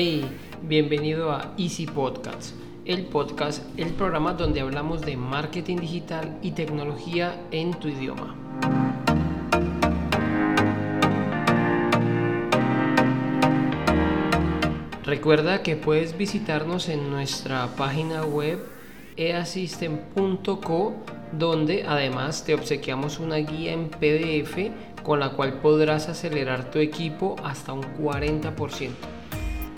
Hey, bienvenido a Easy Podcasts, el podcast, el programa donde hablamos de marketing digital y tecnología en tu idioma. Recuerda que puedes visitarnos en nuestra página web easystem.co donde además te obsequiamos una guía en PDF con la cual podrás acelerar tu equipo hasta un 40%.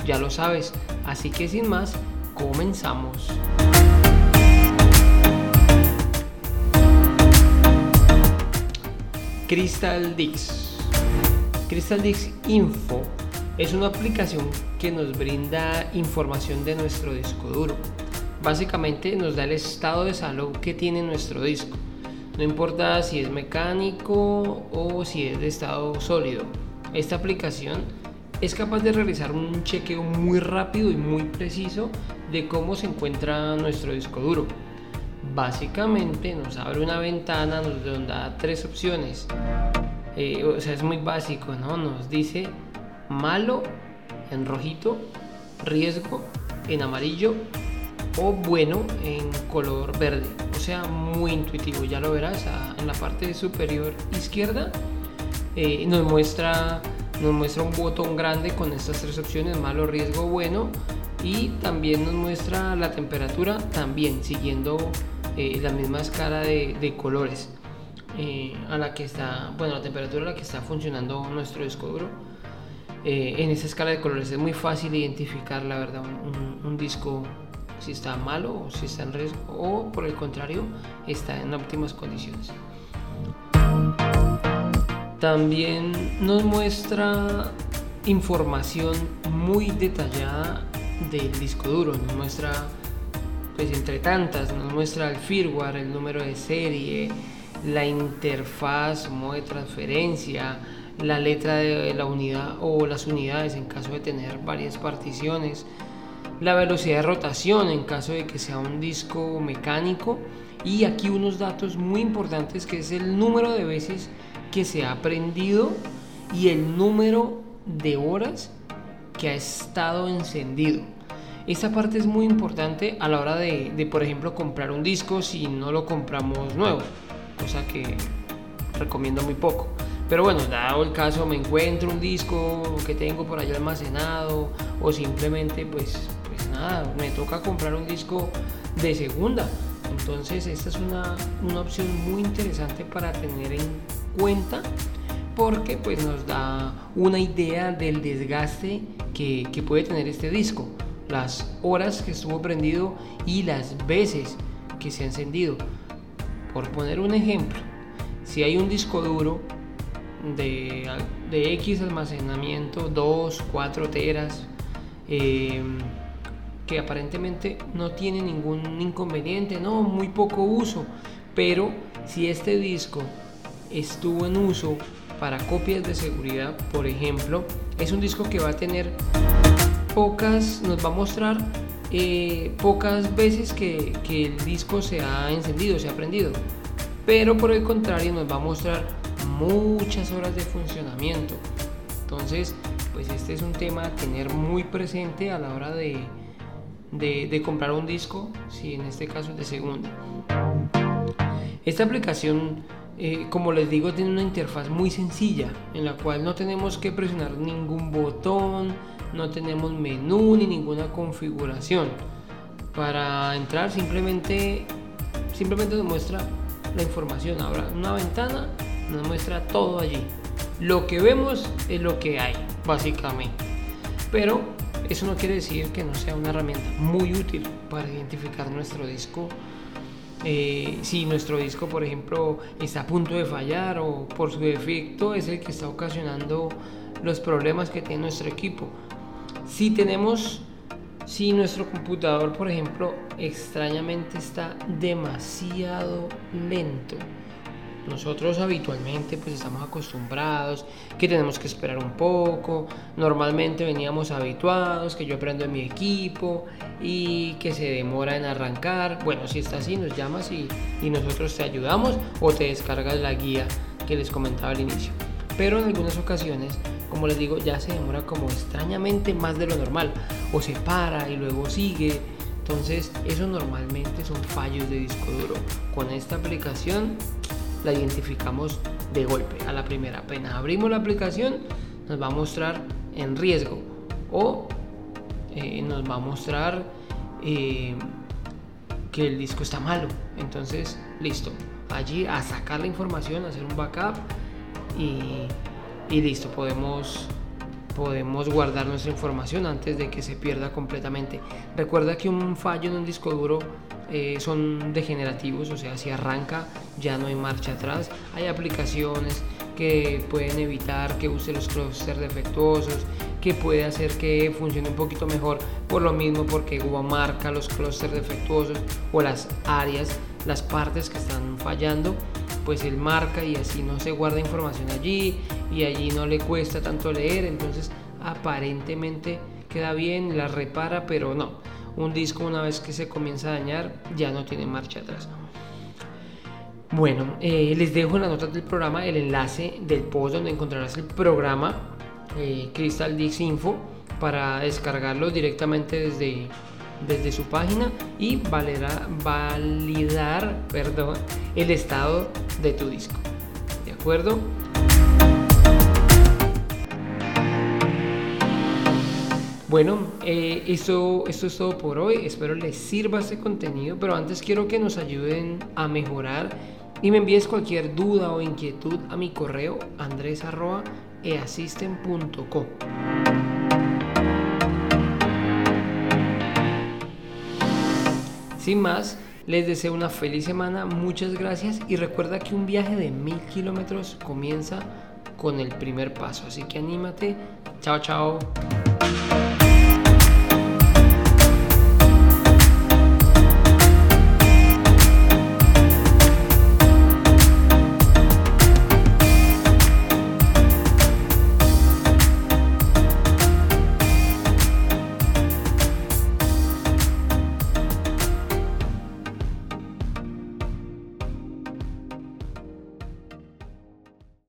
Ya lo sabes, así que sin más, comenzamos. Crystal Dix. Crystal Dix Info es una aplicación que nos brinda información de nuestro disco duro. Básicamente nos da el estado de salud que tiene nuestro disco. No importa si es mecánico o si es de estado sólido. Esta aplicación es capaz de realizar un chequeo muy rápido y muy preciso de cómo se encuentra nuestro disco duro. Básicamente nos abre una ventana nos da tres opciones. Eh, o sea, es muy básico, ¿no? Nos dice malo en rojito, riesgo en amarillo o bueno en color verde. O sea, muy intuitivo, ya lo verás en la parte superior izquierda. Eh, nos muestra nos muestra un botón grande con estas tres opciones, malo, riesgo, bueno, y también nos muestra la temperatura, también siguiendo eh, la misma escala de, colores eh, a la que está, bueno, la temperatura a la que está funcionando nuestro disco duro. Eh, en esta escala de colores es muy fácil identificar, la verdad, un disco si está malo o si está en riesgo o por el contrario está en óptimas condiciones. También nos muestra información muy detallada del disco duro, nos muestra, pues entre tantas, nos muestra el firmware, el número de serie, la interfaz, modo de transferencia, la letra de la unidad o las unidades en caso de tener varias particiones, la velocidad de rotación en caso de que sea un disco mecánico. Y aquí unos datos muy importantes que es el número de veces que se ha aprendido y el número de horas que ha estado encendido. Esta parte es muy importante a la hora de, por ejemplo, comprar un disco si no lo compramos nuevo, cosa que recomiendo muy poco. Pero bueno, dado el caso, me encuentro un disco que tengo por allá almacenado o simplemente pues, pues nada, me toca comprar un disco de segunda. Entonces esta es una, una opción muy interesante para tener en cuenta porque pues nos da una idea del desgaste que, puede tener este disco, las horas que estuvo prendido y las veces que se ha encendido. Por poner un ejemplo, si hay un disco duro de, de X almacenamiento, 2, 4 teras, eh, que aparentemente no tiene ningún inconveniente, no, muy poco uso, pero si este disco estuvo en uso para copias de seguridad, por ejemplo, es un disco que va a tener pocas, nos va a mostrar eh, pocas veces que, el disco se ha encendido, se ha prendido. Pero por el contrario nos va a mostrar muchas horas de funcionamiento. Entonces, pues este es un tema a tener muy presente a la hora de, de, de comprar un disco, si en este caso es de segunda. Esta aplicación eh, como les digo, tiene una interfaz muy sencilla en la cual no tenemos que presionar ningún botón, no tenemos menú ni ninguna configuración. Para entrar simplemente, simplemente nos muestra la información. Ahora, una ventana nos muestra todo allí. Lo que vemos es lo que hay, básicamente. Pero eso no quiere decir que no sea una herramienta muy útil para identificar nuestro disco eh, si nuestro disco, por ejemplo, está a punto de fallar o por su defecto es el que está ocasionando los problemas que tiene nuestro equipo. Si tenemos, si nuestro computador, por ejemplo, extrañamente está demasiado lento, nosotros habitualmente pues estamos acostumbrados que tenemos que esperar un poco. Normalmente veníamos habituados que yo aprendo en mi equipo y que se demora en arrancar. Bueno, si está así nos llamas y, y nosotros te ayudamos o te descargas la guía que les comentaba al inicio. Pero en algunas ocasiones como les digo, ya se demora como extrañamente más de lo normal. O se para y luego sigue. Entonces, eso normalmente son fallos de disco duro. Con esta aplicación la identificamos de golpe, a la primera. Apenas abrimos la aplicación, nos va a mostrar en riesgo o eh, nos va a mostrar eh, que el disco está malo. Entonces, listo. Allí a sacar la información, hacer un backup y, y listo. Podemos podemos guardar nuestra información antes de que se pierda completamente. Recuerda que un fallo en un disco duro eh, son degenerativos, o sea, si arranca ya no hay marcha atrás. Hay aplicaciones que pueden evitar que use los clusters defectuosos, que puede hacer que funcione un poquito mejor por lo mismo porque Google marca los clusters defectuosos o las áreas, las partes que están fallando, pues él marca y así no se guarda información allí y allí no le cuesta tanto leer, entonces aparentemente queda bien, la repara, pero no. Un disco una vez que se comienza a dañar ya no tiene marcha atrás. Bueno, eh, les dejo en las notas del programa el enlace del post donde encontrarás el programa eh, Crystal Dix Info para descargarlo directamente desde, desde su página y validar, validar perdón, el estado de tu disco. ¿De acuerdo? Bueno, eh, esto, esto es todo por hoy. Espero les sirva este contenido, pero antes quiero que nos ayuden a mejorar y me envíes cualquier duda o inquietud a mi correo andres.easisten.co. Sin más, les deseo una feliz semana, muchas gracias y recuerda que un viaje de mil kilómetros comienza con el primer paso, así que anímate. Chao, chao.